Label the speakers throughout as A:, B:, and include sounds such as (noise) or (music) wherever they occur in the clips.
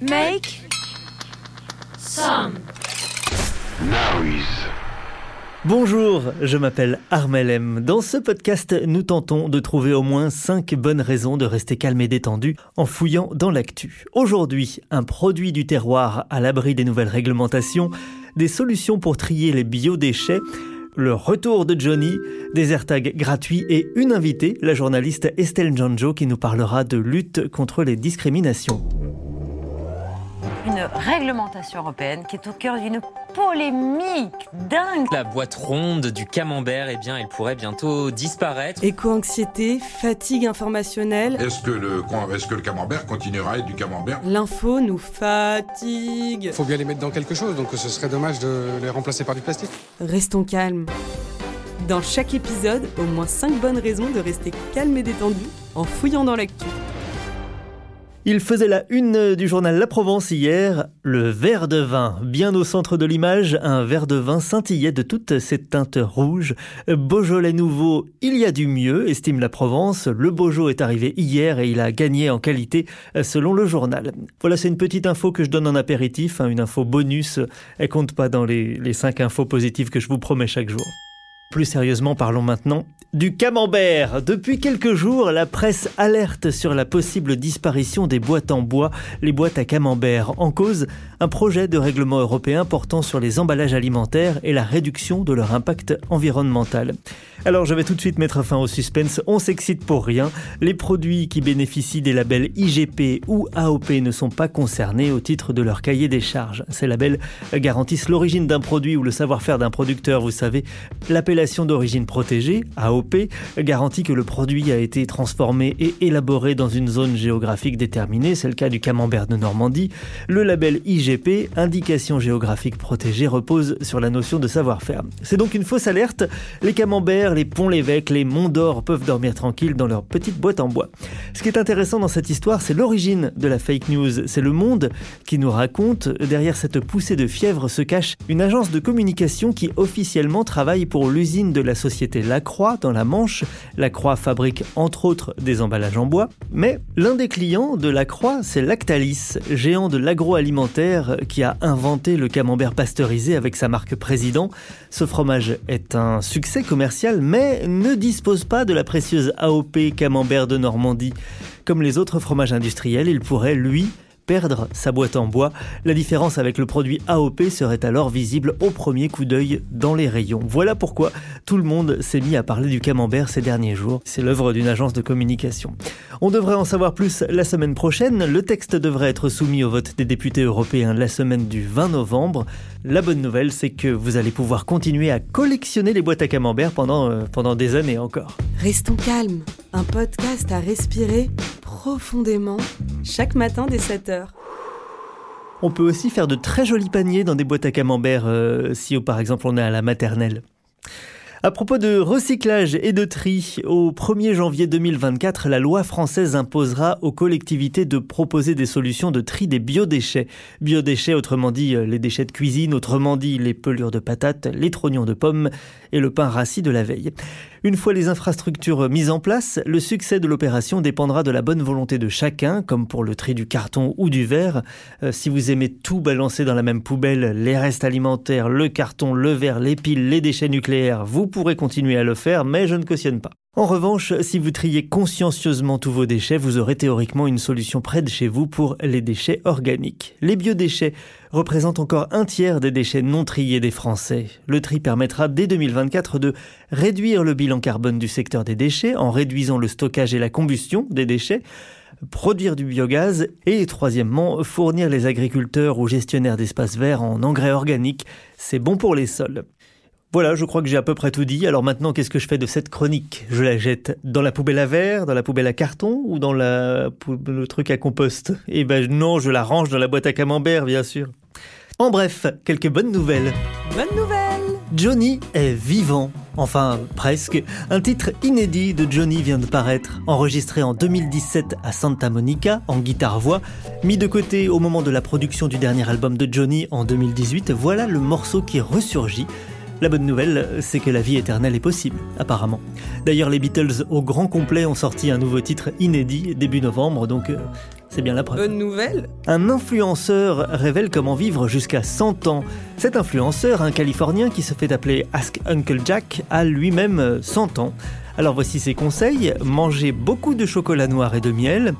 A: Make some
B: noise.
C: Bonjour, je m'appelle Armel M. Dans ce podcast, nous tentons de trouver au moins 5 bonnes raisons de rester calme et détendu en fouillant dans l'actu. Aujourd'hui, un produit du terroir à l'abri des nouvelles réglementations, des solutions pour trier les biodéchets, le retour de Johnny, des AirTags gratuits et une invitée, la journaliste Estelle Janjo, qui nous parlera de lutte contre les discriminations
A: une réglementation européenne qui est au cœur d'une polémique dingue.
D: La boîte ronde du camembert, eh bien, elle pourrait bientôt disparaître.
E: Éco-anxiété, fatigue informationnelle.
F: Est-ce que, le, est que le camembert continuera à être du camembert?
E: L'info nous fatigue.
G: Il faut bien les mettre dans quelque chose, donc ce serait dommage de les remplacer par du plastique.
E: Restons calmes. Dans chaque épisode, au moins 5 bonnes raisons de rester calme et détendu en fouillant dans l'actu.
C: Il faisait la une du journal La Provence hier, le verre de vin. Bien au centre de l'image, un verre de vin scintillait de toutes ses teintes rouges. Beaujolais nouveau, il y a du mieux, estime La Provence. Le Beaujolais est arrivé hier et il a gagné en qualité selon le journal. Voilà, c'est une petite info que je donne en apéritif, hein, une info bonus. Elle compte pas dans les, les cinq infos positives que je vous promets chaque jour. Plus sérieusement, parlons maintenant du camembert. Depuis quelques jours, la presse alerte sur la possible disparition des boîtes en bois, les boîtes à camembert. En cause, un projet de règlement européen portant sur les emballages alimentaires et la réduction de leur impact environnemental. Alors je vais tout de suite mettre fin au suspense, on s'excite pour rien. Les produits qui bénéficient des labels IGP ou AOP ne sont pas concernés au titre de leur cahier des charges. Ces labels garantissent l'origine d'un produit ou le savoir-faire d'un producteur, vous savez. L'appellation d'origine protégée, AOP, garantit que le produit a été transformé et élaboré dans une zone géographique déterminée, c'est le cas du camembert de Normandie. Le label IGP, indication géographique protégée, repose sur la notion de savoir-faire. C'est donc une fausse alerte, les camemberts les ponts-l'évêque, les monts d'or peuvent dormir tranquilles dans leur petite boîte en bois. Ce qui est intéressant dans cette histoire, c'est l'origine de la fake news. C'est le monde qui nous raconte, derrière cette poussée de fièvre se cache une agence de communication qui officiellement travaille pour l'usine de la société Lacroix dans la Manche. Lacroix fabrique entre autres des emballages en bois. Mais l'un des clients de Lacroix, c'est Lactalis, géant de l'agroalimentaire qui a inventé le camembert pasteurisé avec sa marque Président. Ce fromage est un succès commercial mais ne dispose pas de la précieuse AOP Camembert de Normandie. Comme les autres fromages industriels, il pourrait, lui, perdre sa boîte en bois. La différence avec le produit AOP serait alors visible au premier coup d'œil dans les rayons. Voilà pourquoi tout le monde s'est mis à parler du camembert ces derniers jours. C'est l'œuvre d'une agence de communication. On devrait en savoir plus la semaine prochaine. Le texte devrait être soumis au vote des députés européens la semaine du 20 novembre. La bonne nouvelle, c'est que vous allez pouvoir continuer à collectionner les boîtes à camembert pendant, euh, pendant des années encore.
E: Restons calmes. Un podcast à respirer profondément chaque matin dès 7h.
C: On peut aussi faire de très jolis paniers dans des boîtes à camembert euh, si par exemple on est à la maternelle. À propos de recyclage et de tri, au 1er janvier 2024, la loi française imposera aux collectivités de proposer des solutions de tri des biodéchets. Biodéchets, autrement dit euh, les déchets de cuisine, autrement dit les pelures de patates, les trognons de pommes et le pain rassis de la veille. Une fois les infrastructures mises en place, le succès de l'opération dépendra de la bonne volonté de chacun, comme pour le tri du carton ou du verre. Euh, si vous aimez tout balancer dans la même poubelle, les restes alimentaires, le carton, le verre, les piles, les déchets nucléaires, vous pourrez continuer à le faire, mais je ne cautionne pas. En revanche, si vous triez consciencieusement tous vos déchets, vous aurez théoriquement une solution près de chez vous pour les déchets organiques. Les biodéchets représentent encore un tiers des déchets non triés des Français. Le tri permettra dès 2024 de réduire le bilan carbone du secteur des déchets en réduisant le stockage et la combustion des déchets produire du biogaz et troisièmement fournir les agriculteurs ou gestionnaires d'espaces verts en engrais organiques. C'est bon pour les sols. Voilà, je crois que j'ai à peu près tout dit. Alors maintenant, qu'est-ce que je fais de cette chronique? Je la jette dans la poubelle à verre, dans la poubelle à carton ou dans la, le truc à compost? Eh ben non, je la range dans la boîte à camembert, bien sûr. En bref, quelques bonnes nouvelles.
E: Bonne nouvelle
C: Johnny est vivant. Enfin, presque. Un titre inédit de Johnny vient de paraître, enregistré en 2017 à Santa Monica, en guitare-voix. Mis de côté au moment de la production du dernier album de Johnny en 2018, voilà le morceau qui ressurgit. La bonne nouvelle, c'est que la vie éternelle est possible, apparemment. D'ailleurs, les Beatles au grand complet ont sorti un nouveau titre inédit début novembre, donc euh, c'est bien la preuve.
E: Bonne nouvelle?
C: Un influenceur révèle comment vivre jusqu'à 100 ans. Cet influenceur, un Californien qui se fait appeler Ask Uncle Jack, a lui-même 100 ans. Alors voici ses conseils. Manger beaucoup de chocolat noir et de miel,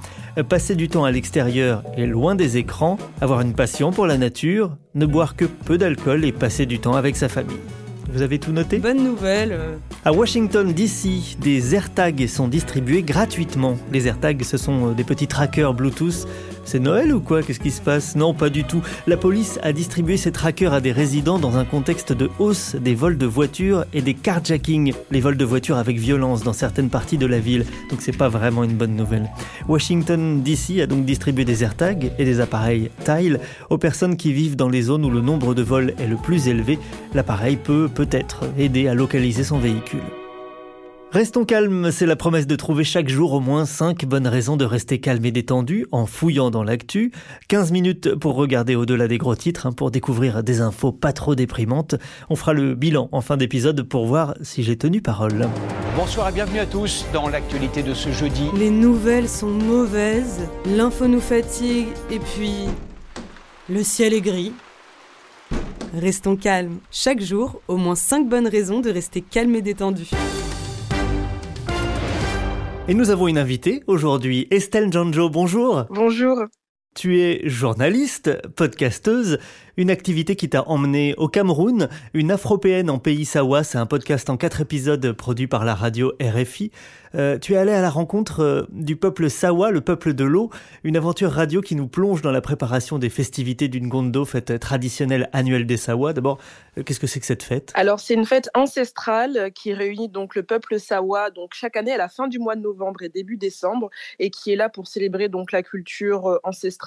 C: passer du temps à l'extérieur et loin des écrans, avoir une passion pour la nature, ne boire que peu d'alcool et passer du temps avec sa famille. Vous avez tout noté
E: Bonne nouvelle euh.
C: À Washington, D.C., des AirTags sont distribués gratuitement. Les AirTags, ce sont des petits trackers Bluetooth c'est Noël ou quoi? Qu'est-ce qui se passe? Non, pas du tout. La police a distribué ces trackers à des résidents dans un contexte de hausse des vols de voitures et des carjackings, les vols de voitures avec violence dans certaines parties de la ville. Donc c'est pas vraiment une bonne nouvelle. Washington DC a donc distribué des AirTags et des appareils Tile aux personnes qui vivent dans les zones où le nombre de vols est le plus élevé. L'appareil peut peut-être aider à localiser son véhicule. Restons calmes, c'est la promesse de trouver chaque jour au moins 5 bonnes raisons de rester calme et détendu en fouillant dans l'actu. 15 minutes pour regarder au-delà des gros titres, hein, pour découvrir des infos pas trop déprimantes. On fera le bilan en fin d'épisode pour voir si j'ai tenu parole.
H: Bonsoir et bienvenue à tous dans l'actualité de ce jeudi.
E: Les nouvelles sont mauvaises, l'info nous fatigue et puis le ciel est gris. Restons calmes. Chaque jour, au moins 5 bonnes raisons de rester calme et détendu.
C: Et nous avons une invitée aujourd'hui, Estelle Janjo, bonjour.
I: Bonjour.
C: Tu es journaliste, podcasteuse, une activité qui t'a emmené au Cameroun, une afropéenne en pays Sawa, c'est un podcast en quatre épisodes produit par la radio RFI. Euh, tu es allé à la rencontre euh, du peuple Sawa, le peuple de l'eau, une aventure radio qui nous plonge dans la préparation des festivités d'une Gondo, fête traditionnelle annuelle des Sawa. D'abord, euh, qu'est-ce que c'est que cette fête?
I: Alors, c'est une fête ancestrale qui réunit donc le peuple Sawa, donc chaque année à la fin du mois de novembre et début décembre, et qui est là pour célébrer donc la culture ancestrale,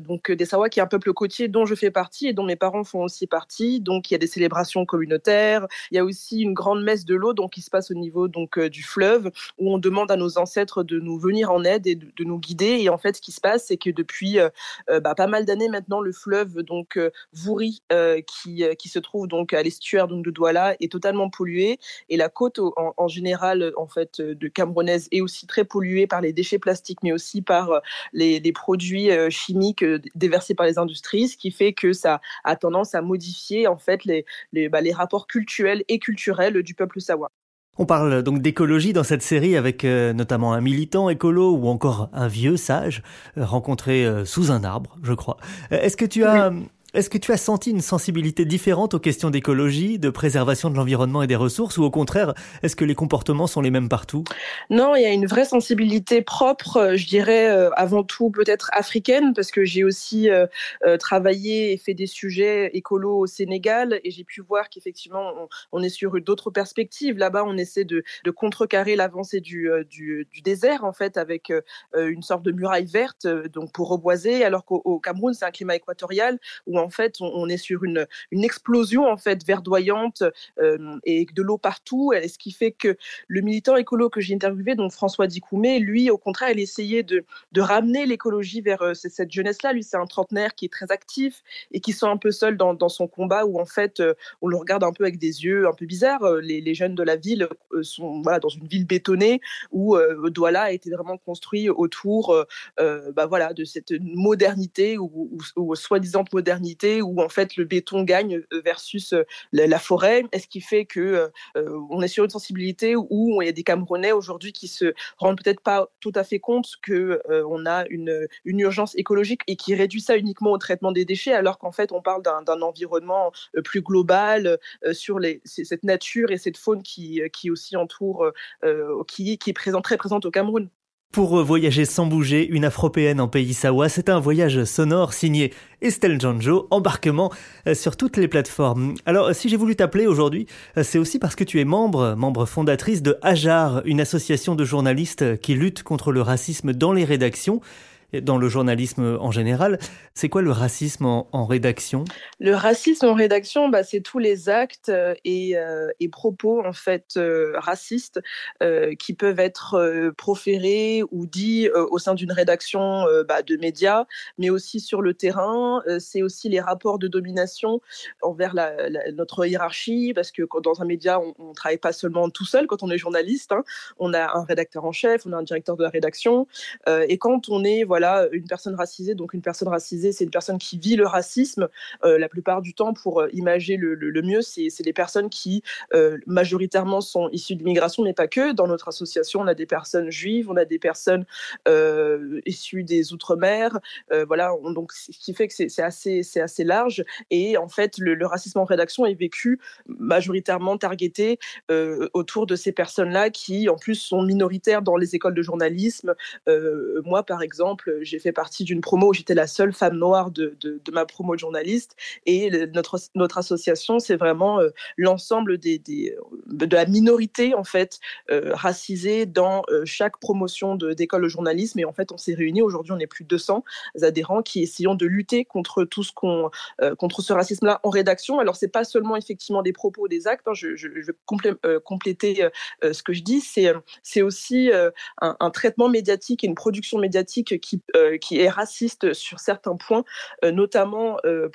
I: donc des Sawa, qui est un peuple côtier dont je fais partie et dont mes parents font aussi partie. Donc, il y a des célébrations communautaires. Il y a aussi une grande messe de l'eau, donc qui se passe au niveau donc du fleuve, où on demande à nos ancêtres de nous venir en aide et de, nous guider. Et en fait, ce qui se passe, c'est que depuis bah, pas mal d'années maintenant, le fleuve donc Vouri, qui, qui se trouve donc à l'estuaire donc de Douala, est totalement pollué. Et la côte en, général, en fait, de Camerounaise est aussi très polluée par les déchets plastiques, mais aussi par les produits chimiques déversés par les industries, ce qui fait que ça a tendance à modifier en fait les, les, bah, les rapports culturels et culturels du peuple sawa.
C: On parle donc d'écologie dans cette série avec euh, notamment un militant écolo ou encore un vieux sage euh, rencontré euh, sous un arbre, je crois. Est-ce que tu as est-ce que tu as senti une sensibilité différente aux questions d'écologie, de préservation de l'environnement et des ressources, ou au contraire, est-ce que les comportements sont les mêmes partout?
I: Non, il y a une vraie sensibilité propre, euh, je dirais euh, avant tout peut-être africaine, parce que j'ai aussi euh, travaillé et fait des sujets écolos au Sénégal, et j'ai pu voir qu'effectivement, on, est sur d'autres perspectives. Là-bas, on essaie de, contrecarrer l'avancée du, du, désert, en fait, avec une sorte de muraille verte, donc pour reboiser, alors qu'au Cameroun, c'est un climat équatorial où en fait, on, est sur une, explosion en fait verdoyante euh, et de l'eau partout. Ce qui fait que le militant écolo que j'ai interviewé, donc François Dikoumé, lui, au contraire, il essayait de, ramener l'écologie vers euh, cette jeunesse-là. Lui, c'est un trentenaire qui est très actif et qui sent un peu seul dans, son combat où en fait, euh, on le regarde un peu avec des yeux un peu bizarres. Les, les jeunes de la ville sont voilà, dans une ville bétonnée où Douala a été vraiment construit autour bah, voilà, de cette modernité ou, ou soi-disant modernité où en fait le béton gagne euh, versus euh, la, forêt Est-ce qui fait que euh, on est sur une sensibilité où il y a des Camerounais aujourd'hui qui se rendent peut-être pas tout à fait compte que on a une, une urgence écologique et qui réduit ça uniquement au traitement des déchets, alors qu'en fait on parle d'un environnement plus global sur cette nature et cette faune qui, aussi entoure, qui, est très présente au Cameroun?
C: Pour voyager sans bouger, une afropéenne en pays Sawa, c'est un voyage sonore signé Estelle Janjo, embarquement euh, sur toutes les plateformes. Alors, si j'ai voulu t'appeler aujourd'hui, euh, c'est aussi parce que tu es membre, membre fondatrice de Ajar, une association de journalistes qui lutte contre le racisme dans les rédactions dans le journalisme en général. C'est quoi le racisme en, rédaction?
I: Le racisme en rédaction, bah, c'est tous les actes euh, et, euh, et, propos en fait euh, racistes qui peuvent être proférés ou dits au sein d'une rédaction bah, de médias, mais aussi sur le terrain. c'est aussi les rapports de domination envers notre hiérarchie, parce que dans un média, on ne travaille pas seulement tout seul quand on est journaliste. Hein. On a un rédacteur en chef, on a un directeur de la rédaction, et quand on est voilà une personne racisée. Donc une personne racisée, c'est une personne qui vit le racisme. Euh, la plupart du temps, pour euh, imager le, mieux, c'est des personnes qui euh, majoritairement sont issues d'immigration, mais pas que. Dans notre association, on a des personnes juives, on a des personnes issues des outre-mer. voilà, donc ce qui fait que c'est assez, assez large. Et en fait, le, racisme en rédaction est vécu majoritairement targeté autour de ces personnes-là qui, en plus, sont minoritaires dans les écoles de journalisme. moi, par exemple, j'ai fait partie d'une promo où j'étais la seule femme noire de, de, ma promo de journaliste. Et notre, notre association, c'est vraiment euh, l'ensemble des, des, de la minorité en fait euh, racisée dans euh, chaque promotion d'école de, journalisme. Et en fait, on s'est réunis. Aujourd'hui, on est plus de 200 adhérents qui essayons de lutter contre tout ce qu'on, contre ce racisme-là en rédaction. Alors, c'est pas seulement effectivement des propos, des actes. Hein, je, vais compléter ce que je dis. C'est, c'est aussi un, un, traitement médiatique et une production médiatique qui euh, qui est raciste sur certains points, euh, notamment euh,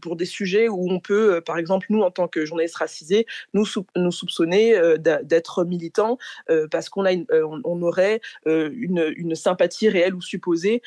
I: pour, des sujets où on peut, par exemple, nous, en tant que journalistes racisés, nous, soupçonner d'être militants parce qu'on on aurait une, sympathie réelle ou supposée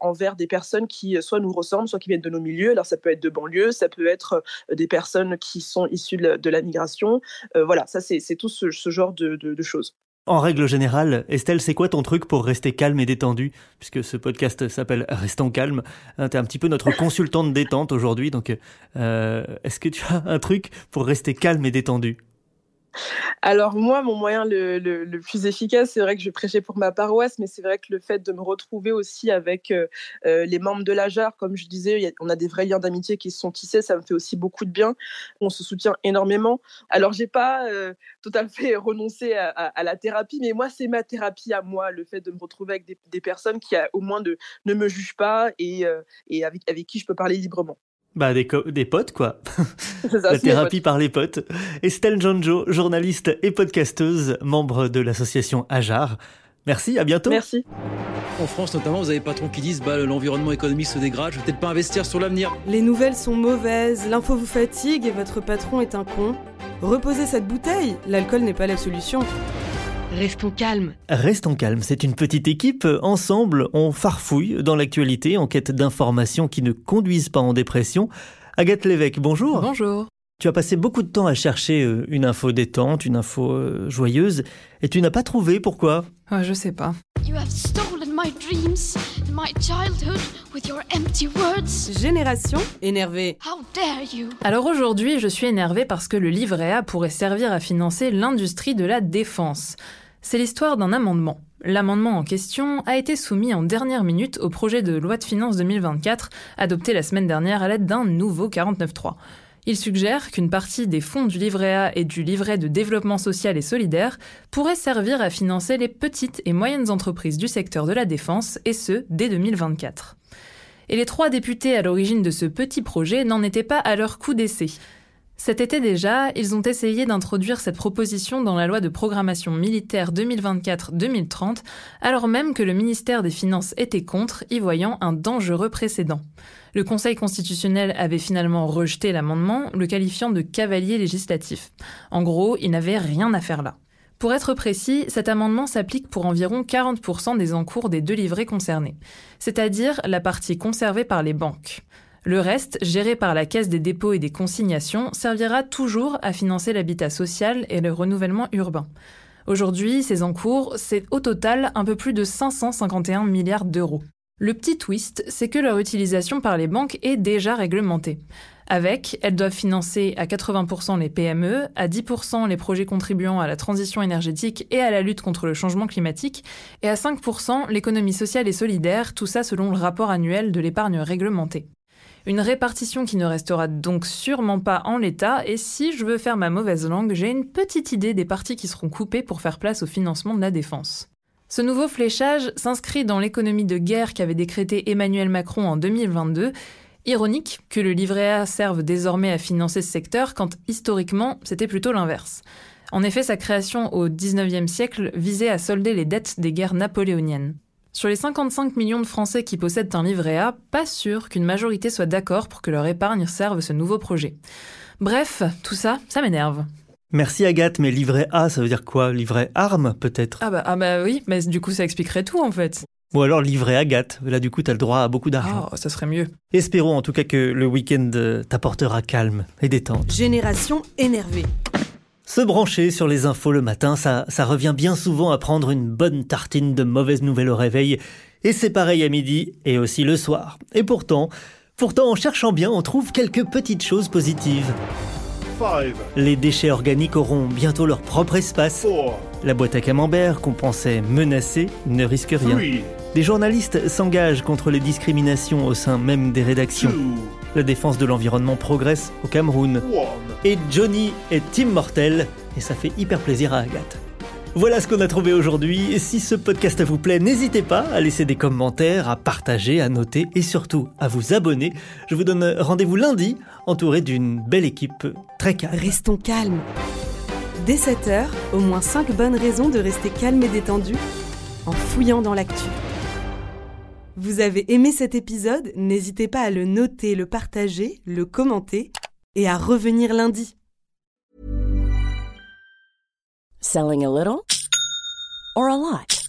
I: envers des personnes qui soit nous ressemblent, soit qui viennent de nos milieux. Alors ça peut être de banlieue, ça peut être des personnes qui sont issues de la, migration. voilà, ça c'est tout ce, genre de choses.
C: En règle générale, Estelle, c'est quoi ton truc pour rester calme et détendu? Puisque ce podcast s'appelle Restons calmes. Hein, tu es un petit peu notre consultante détente aujourd'hui, donc euh, est-ce que tu as un truc pour rester calme et détendu?
I: Alors moi, mon moyen le, plus efficace, c'est vrai que je prêchais pour ma paroisse, mais c'est vrai que le fait de me retrouver aussi avec euh, euh, les membres de l'AJAR, comme je disais, on a des vrais liens d'amitié qui se sont tissés, ça me fait aussi beaucoup de bien. On se soutient énormément. Alors j'ai pas euh, à fait (laughs) renoncé à, la thérapie, mais moi c'est ma thérapie à moi, le fait de me retrouver avec des, personnes qui au moins ne me jugent pas et, avec, avec qui je peux parler librement.
C: Bah des, des potes quoi. (laughs) La thérapie par les potes. Estelle Jonjo, journaliste et podcasteuse, membre de l'association Ajar. Merci, à bientôt.
I: Merci.
J: En France notamment, vous avez des patrons qui disent bah, l'environnement économique se dégrade, je vais peut-être pas investir sur l'avenir.
E: Les nouvelles sont mauvaises, l'info vous fatigue et votre patron est un con. Reposez cette bouteille, l'alcool n'est pas la solution.
A: Restons calmes.
C: Restons calmes, c'est une petite équipe. Ensemble, on farfouille dans l'actualité en quête d'informations qui ne conduisent pas en dépression. Agathe Lévesque, bonjour.
K: Bonjour.
C: Tu as passé beaucoup de temps à chercher euh, une info détente, une info euh, joyeuse, et tu n'as pas trouvé, pourquoi?
K: Oh, Je sais pas.
E: Génération énervée.
K: Alors aujourd'hui, je suis énervée parce que le livret A pourrait servir à financer l'industrie de la défense. C'est l'histoire d'un amendement. L'amendement en question a été soumis en dernière minute au projet de loi de finances 2024, adopté la semaine dernière à l'aide d'un nouveau 49.3. Il suggère qu'une partie des fonds du livret A et du livret de développement social et solidaire pourrait servir à financer les petites et moyennes entreprises du secteur de la défense, et ce, dès 2024. Et les trois députés à l'origine de ce petit projet n'en étaient pas à leur coup d'essai. Cet été déjà, ils ont essayé d'introduire cette proposition dans la loi de programmation militaire 2024-2030, alors même que le ministère des Finances était contre, y voyant un dangereux précédent. Le Conseil constitutionnel avait finalement rejeté l'amendement, le qualifiant de cavalier législatif. En gros, il n'avait rien à faire là. Pour être précis, cet amendement s'applique pour environ 40% des encours des deux livrets concernés, c'est-à-dire la partie conservée par les banques. Le reste, géré par la Caisse des dépôts et des consignations, servira toujours à financer l'habitat social et le renouvellement urbain. Aujourd'hui, ces encours, c'est au total un peu plus de 551 milliards d'euros. Le petit twist, c'est que leur utilisation par les banques est déjà réglementée. Avec, elles doivent financer à 80% les PME, à 10% les projets contribuant à la transition énergétique et à la lutte contre le changement climatique, et à 5% l'économie sociale et solidaire, tout ça selon le rapport annuel de l'épargne réglementée. Une répartition qui ne restera donc sûrement pas en l'état, et si je veux faire ma mauvaise langue, j'ai une petite idée des parties qui seront coupées pour faire place au financement de la défense. Ce nouveau fléchage s'inscrit dans l'économie de guerre qu'avait décrété Emmanuel Macron en 2022. Ironique que le livret A serve désormais à financer ce secteur quand historiquement c'était plutôt l'inverse. En effet, sa création au XIXe siècle visait à solder les dettes des guerres napoléoniennes. Sur les 55 millions de Français qui possèdent un livret A, pas sûr qu'une majorité soit d'accord pour que leur épargne serve ce nouveau projet. Bref, tout ça, ça m'énerve.
C: Merci Agathe, mais livret A, ça veut dire quoi? Livret arme, peut-être?
K: Ah bah, ah bah oui, mais du coup ça expliquerait tout en fait.
C: Ou alors livret Agathe, là du coup t'as le droit à beaucoup d'argent.
K: Oh, ça serait mieux.
C: Espérons en tout cas que le week-end t'apportera calme et détente.
E: Génération énervée.
C: Se brancher sur les infos le matin, ça, ça revient bien souvent à prendre une bonne tartine de mauvaises nouvelles au réveil, et c'est pareil à midi et aussi le soir. Et pourtant, pourtant en cherchant bien, on trouve quelques petites choses positives. Les déchets organiques auront bientôt leur propre espace. La boîte à camembert qu'on pensait menacée ne risque rien. Des journalistes s'engagent contre les discriminations au sein même des rédactions. La défense de l'environnement progresse au Cameroun. Et Johnny est immortel, et ça fait hyper plaisir à Agathe. Voilà ce qu'on a trouvé aujourd'hui. Si ce podcast vous plaît, n'hésitez pas à laisser des commentaires, à partager, à noter et surtout à vous abonner. Je vous donne rendez-vous lundi, entouré d'une belle équipe très calme.
E: Restons calmes. Dès 7h, au moins 5 bonnes raisons de rester calme et détendu en fouillant dans l'actu. Vous avez aimé cet épisode? N'hésitez pas à le noter, le partager, le commenter et à revenir lundi.
L: Selling a little or a lot?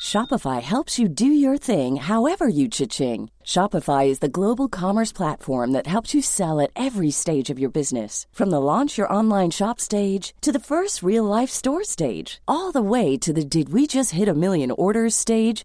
L: Shopify helps you do your thing however you cha-ching. Shopify is the global commerce platform that helps you sell at every stage of your business. From the launch your online shop stage to the first real life store stage, all the way to the did we just hit a million orders stage.